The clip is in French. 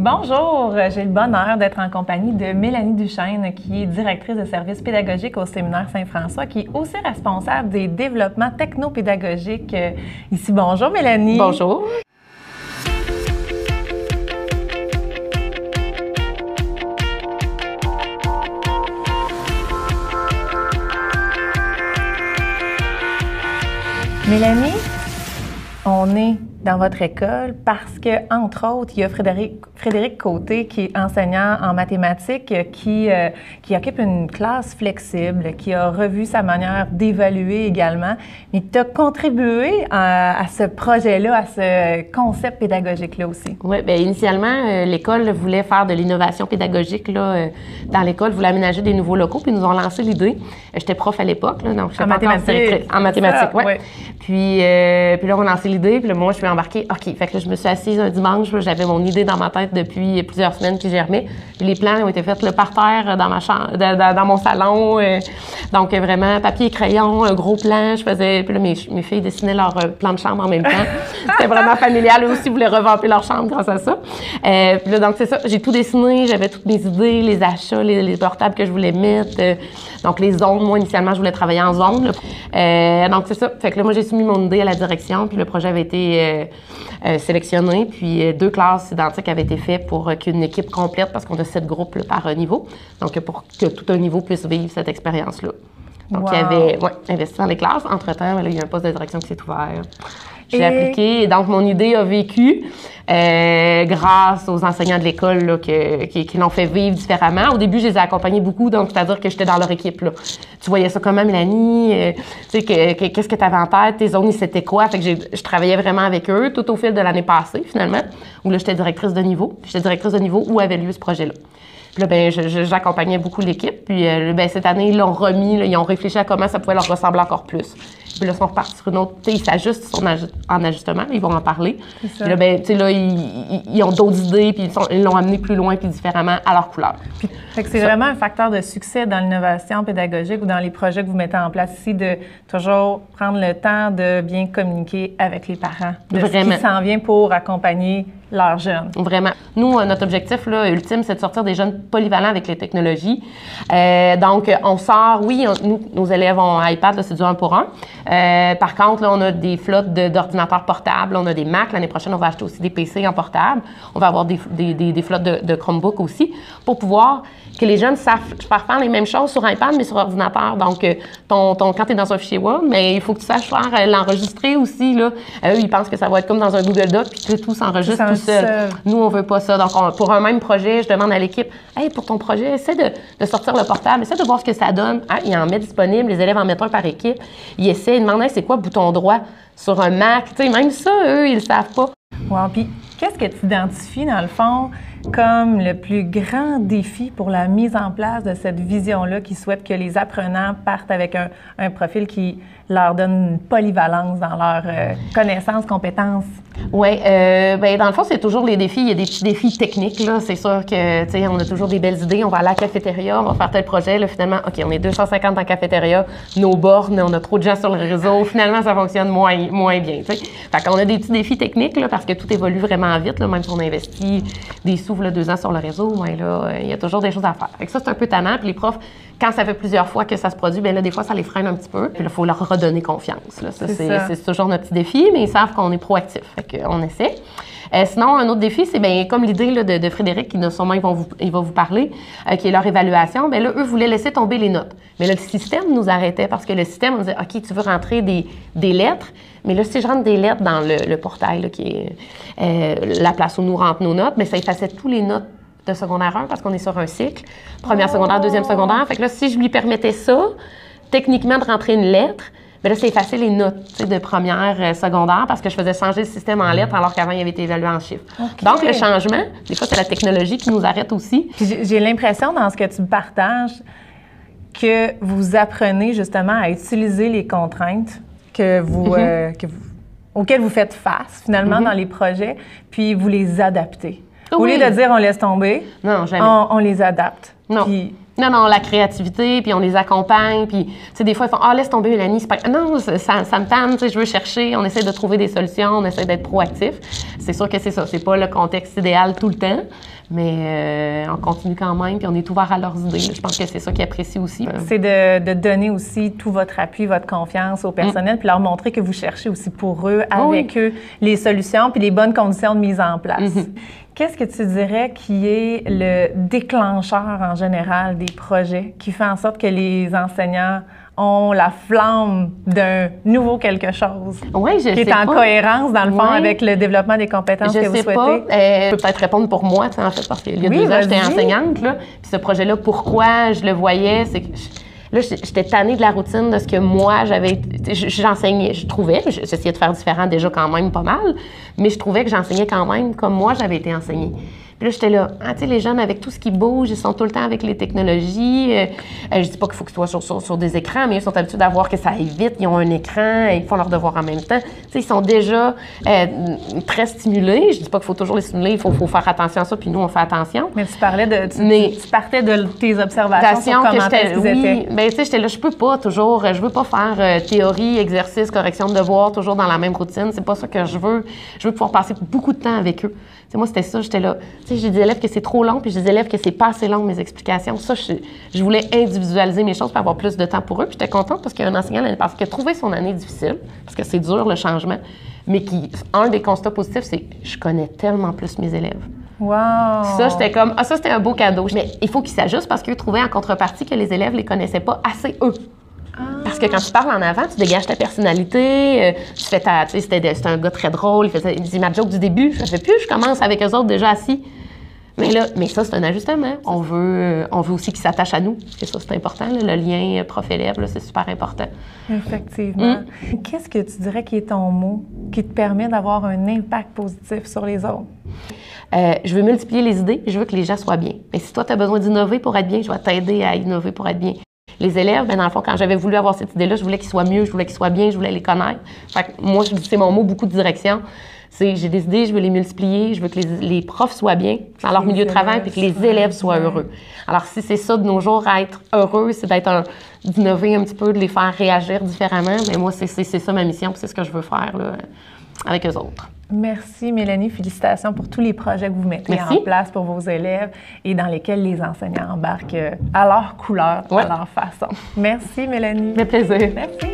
Bonjour, j'ai le bonheur d'être en compagnie de Mélanie Duchesne, qui est directrice de services pédagogiques au Séminaire Saint-François, qui est aussi responsable des développements technopédagogiques euh, ici. Bonjour Mélanie. Bonjour. Mélanie, on est dans votre école parce que, entre autres, il y a Frédéric, Frédéric Côté qui est enseignant en mathématiques, qui, euh, qui occupe une classe flexible, qui a revu sa manière d'évaluer également. Mais tu as contribué à, ce projet-là, à ce concept pédagogique-là aussi. Oui, bien, initialement, euh, l'école voulait faire de l'innovation pédagogique là, euh, dans l'école, voulait aménager des nouveaux locaux, puis ils nous ont lancé l'idée. J'étais prof à l'époque, donc en mathématiques. En mathématiques, oui. Ouais. Puis, puis là, on a lancé l'idée, puis là, moi, je suis embarqué. OK. Fait que je me suis assise un dimanche. J'avais mon idée dans ma tête depuis plusieurs semaines qui germait. Les plans ont été faits le par terre dans ma chambre, dans, mon salon. Euh. donc, vraiment, papier et crayon, un gros plan. Je faisais. Puis là, mes, filles dessinaient leur euh, plan de chambre en même temps. C'était vraiment familial. Eux aussi voulaient revamper leur chambre grâce à ça. Euh, puis là, donc, c'est ça. J'ai tout dessiné. J'avais toutes mes idées, les achats, les, portables que je voulais mettre. donc, les zones. Moi, initialement, je voulais travailler en zone. donc, c'est ça. Fait que là, moi, j'ai soumis mon idée à la direction. Puis le projet avait été euh, sélectionnés. Puis euh, deux classes identiques avaient été faites pour euh, qu'une équipe complète, parce qu'on a sept groupes par niveau, donc pour que tout un niveau puisse vivre cette expérience-là. Donc, il y avait ouais, investi dans les classes. Entre-temps, il y a un poste de direction qui s'est ouvert. J'ai appliqué. Donc, mon idée a vécu euh, grâce aux enseignants de l'école qui, qui l'ont fait vivre différemment. Au début, je les ai accompagnés beaucoup, donc c'est-à-dire que j'étais dans leur équipe. Là. Tu voyais ça comment, Mélanie? Euh, tu sais, qu'est-ce que tu avais en tête? Tes zones, c'était quoi? Fait que je travaillais vraiment avec eux tout au fil de l'année passée, finalement, où là, j'étais directrice de niveau. J'étais directrice de niveau où avait lieu ce projet-là. Puis là, ben, j'accompagnais beaucoup l'équipe. Puis euh, ben, cette année, ils l'ont remis, ils ont réfléchi à comment ça pouvait leur ressembler encore plus. Puis là, ils sont repartis sur une autre. Ils s'ajustent en ajustement, ils vont en parler. Puis là, ben, là ils, ils, ont d'autres idées, puis ils l'ont amené plus loin, puis différemment à leur couleur. Puis, c'est vraiment un facteur de succès dans l'innovation pédagogique ou dans les projets que vous mettez en place ici, de toujours prendre le temps de bien communiquer avec les parents. De vraiment. Ce qui s'en vient pour accompagner leurs jeunes. Vraiment. Nous, euh, notre objectif là, ultime, c'est de sortir des jeunes polyvalents avec les technologies. Euh, donc, on sort, oui, nous, nos élèves ont iPad, c'est du 1 pour 1. Euh, par contre, là, on a des flottes d'ordinateurs portables, on a des Mac. L'année prochaine, on va acheter aussi des PC en portable. On va avoir des, des, des, flottes de, de Chromebook aussi pour pouvoir que les jeunes savent faire les mêmes choses sur iPad, mais sur ordinateur. Donc, euh, ton, ton, quand tu es dans un fichier Word, mais il faut que tu saches faire euh, l'enregistrer aussi. Là. eux, ils pensent que ça va être comme dans un Google Doc, puis que tout s'enregistre tout seul. Nous, on veut pas ça. Donc, pour un même projet, je demande à l'équipe, hey, pour ton projet, essaie de, de, sortir le portable, essaie de voir ce que ça donne. Ah, ils en mettent disponible, les élèves en mettent un par équipe. Ils essaient, ils demandent, c'est quoi bouton droit sur un Mac. Tu sais, même ça, eux, ils le savent pas. Wow. Puis, qu'est-ce que tu identifies, dans le fond, comme le plus grand défi pour la mise en place de cette vision-là qui souhaite que les apprenants partent avec un, un profil qui leur donne une polyvalence dans leurs euh, connaissances, compétences? Oui, euh, ben, dans le fond, c'est toujours les défis. Il y a des petits défis techniques. Là. C'est sûr que, tu sais, on a toujours des belles idées. On va aller à la cafétéria, on va faire tel projet. Là, finalement, OK, on est 250 dans la cafétéria, nos bornes, on a trop de gens sur le réseau. Finalement, ça fonctionne moins, moins bien, tu sais. Fait qu'on a des petits défis techniques, là, parce que tout évolue vraiment vite, là, même si on investit des sous, là, deux ans sur le réseau, ouais, là, il y a toujours des choses à faire. Fait que ça, c'est un peu tannant. Puis les profs, quand ça fait plusieurs fois que ça se produit, bien là, des fois, ça les freine un petit peu. Puis là, il faut leur redonner confiance. Là. Ça, c'est toujours notre petit défi, mais ils savent qu'on est proactif. Qu'on essaie. Euh, sinon, un autre défi, c'est bien comme l'idée de, Frédéric, qui sûrement ils vont vous, il va vous parler, euh, qui est leur évaluation. Bien là, eux voulaient laisser tomber les notes. Mais là, le système nous arrêtait parce que le système on disait OK, tu veux rentrer des, des lettres, mais là, si je rentre des lettres dans le, portail, qui est euh, la place où nous rentrons nos notes, mais ça effaçait tous les notes de secondaire 1 parce qu'on est sur un cycle. Première secondaire, deuxième secondaire. Fait que là, si je lui permettais ça, techniquement, de rentrer une lettre, mais là, c'est facile les notes de première, euh, secondaire parce que je faisais changer le système en lettres alors qu'avant, il avait été évalué en chiffres. Donc, le changement, des fois, c'est la technologie qui nous arrête aussi. J'ai l'impression, dans ce que tu partages, que vous apprenez justement à utiliser les contraintes que vous, mm-hmm. euh, que vous auxquelles vous faites face, finalement, mm-hmm. dans les projets, puis vous les adaptez. Au lieu de dire on laisse tomber, non, On, on, les adapte. Non. Puis, Non, non, la créativité, puis on les accompagne, puis, tu sais, des fois, ils font Ah, laisse tomber Mélanie, c'est pas. Non, ça, ça me tente, tu sais, je veux chercher, on essaie de trouver des solutions, on essaie d'être proactif. C'est sûr que c'est ça, c'est pas le contexte idéal tout le temps, mais euh, on continue quand même, puis on est ouvert à leurs idées. Je pense que c'est ça qu'ils apprécient aussi. C'est de, de, donner aussi tout votre appui, votre confiance au personnel, puis leur montrer que vous cherchez aussi pour eux, avec eux, les solutions, puis les bonnes conditions de mise en place. Mm-hmm. Qu'est-ce que tu dirais qui est le déclencheur en général des projets qui fait en sorte que les enseignants ont la flamme d'un nouveau quelque chose? Oui, je qui est en cohérence dans le fond avec le développement des compétences je que vous sais souhaitez. Pas. Euh, je peux peut-être répondre pour moi, en fait, parce qu'il y a deux ans, j'étais enseignante. Là, puis ce projet-là, pourquoi je le voyais, c'est que Là, j'étais tannée de la routine de ce que moi, j'avais. J'enseignais, je trouvais, j'essayais de faire différent déjà quand même pas mal, mais je trouvais que j'enseignais quand même comme moi, j'avais été enseignée. Puis là, j'étais là, ah, tu sais, les jeunes, avec tout ce qui bouge, ils sont tout le temps avec les technologies. Euh, euh je dis pas qu'il faut qu'ils soient sur, sur, des écrans, mais ils sont habitués d'avoir que ça aille vite. Ils ont un écran, ils font leurs devoirs en même temps. Tu sais, ils sont déjà euh, très stimulés. Je dis pas qu'il faut toujours les stimuler, il faut, faut, faire attention à ça, puis nous, on fait attention. Mais tu parlais de... Tu, mais, tu, partais de tes observations sur comment que oui. Ben, tu sais, j'étais là, je peux pas toujours... Je veux pas faire euh, théorie, exercice, correction de devoirs, toujours dans la même routine. C'est pas ça que je veux. Je veux pouvoir passer beaucoup de temps avec eux. sais, moi, c'était ça, j'étais là. J'ai des élèves que c'est trop long, puis j'ai des élèves que c'est pas assez long, mes explications. Ça, je, voulais individualiser mes choses pour avoir plus de temps pour eux. Puis j'étais contente parce qu'il y a un enseignant l'année passée qui a trouvé son année difficile, parce que c'est dur le changement, mais qui, un des constats positifs, c'est que je connais tellement plus mes élèves. Wow! Ça, j'étais comme, ah, ça, c'était un beau cadeau. Mais il faut qu'ils s'ajustent parce qu'eux trouvaient en contrepartie que les élèves les connaissaient pas assez eux. Parce que quand tu parles en avant, tu dégages ta personnalité, euh, tu fais ta. Tu sais, c'était un gars très drôle, il faisait il ma joke du début, je ne fais plus, je commence avec eux autres déjà assis. Mais là, mais ça, c'est un ajustement. On veut, euh, on veut aussi qu'ils s'attachent à nous. Et ça, c'est important. le lien prof-élève, c'est super important. Effectivement. Mm. Qu'est-ce que tu dirais qui est ton mot qui te permet d'avoir un impact positif sur les autres? Euh, je veux multiplier les idées, je veux que les gens soient bien. Mais si toi, tu as besoin d'innover pour être bien, je vais t'aider à innover pour être bien. Les élèves, ben, dans le fond, quand j'avais voulu avoir cette idée-là, je voulais qu'ils soient mieux, je voulais qu'ils soient bien, je voulais les connaître. Fait que moi, c'est mon mot, beaucoup de direction. C'est j'ai des idées, je veux les multiplier, je veux que les, profs soient bien dans leur milieu de travail et que les élèves soient heureux. Alors, si c'est ça de nos jours, être heureux, c'est d'être d'innover un petit peu, de les faire réagir différemment, mais moi, c'est ça ma mission, c'est ce que je veux faire là, avec eux autres. Merci Mélanie, félicitations pour tous les projets que vous mettez en place pour vos élèves et dans lesquels les enseignants embarquent à leur couleur, à leur façon. Merci Mélanie. Avec plaisir. Merci.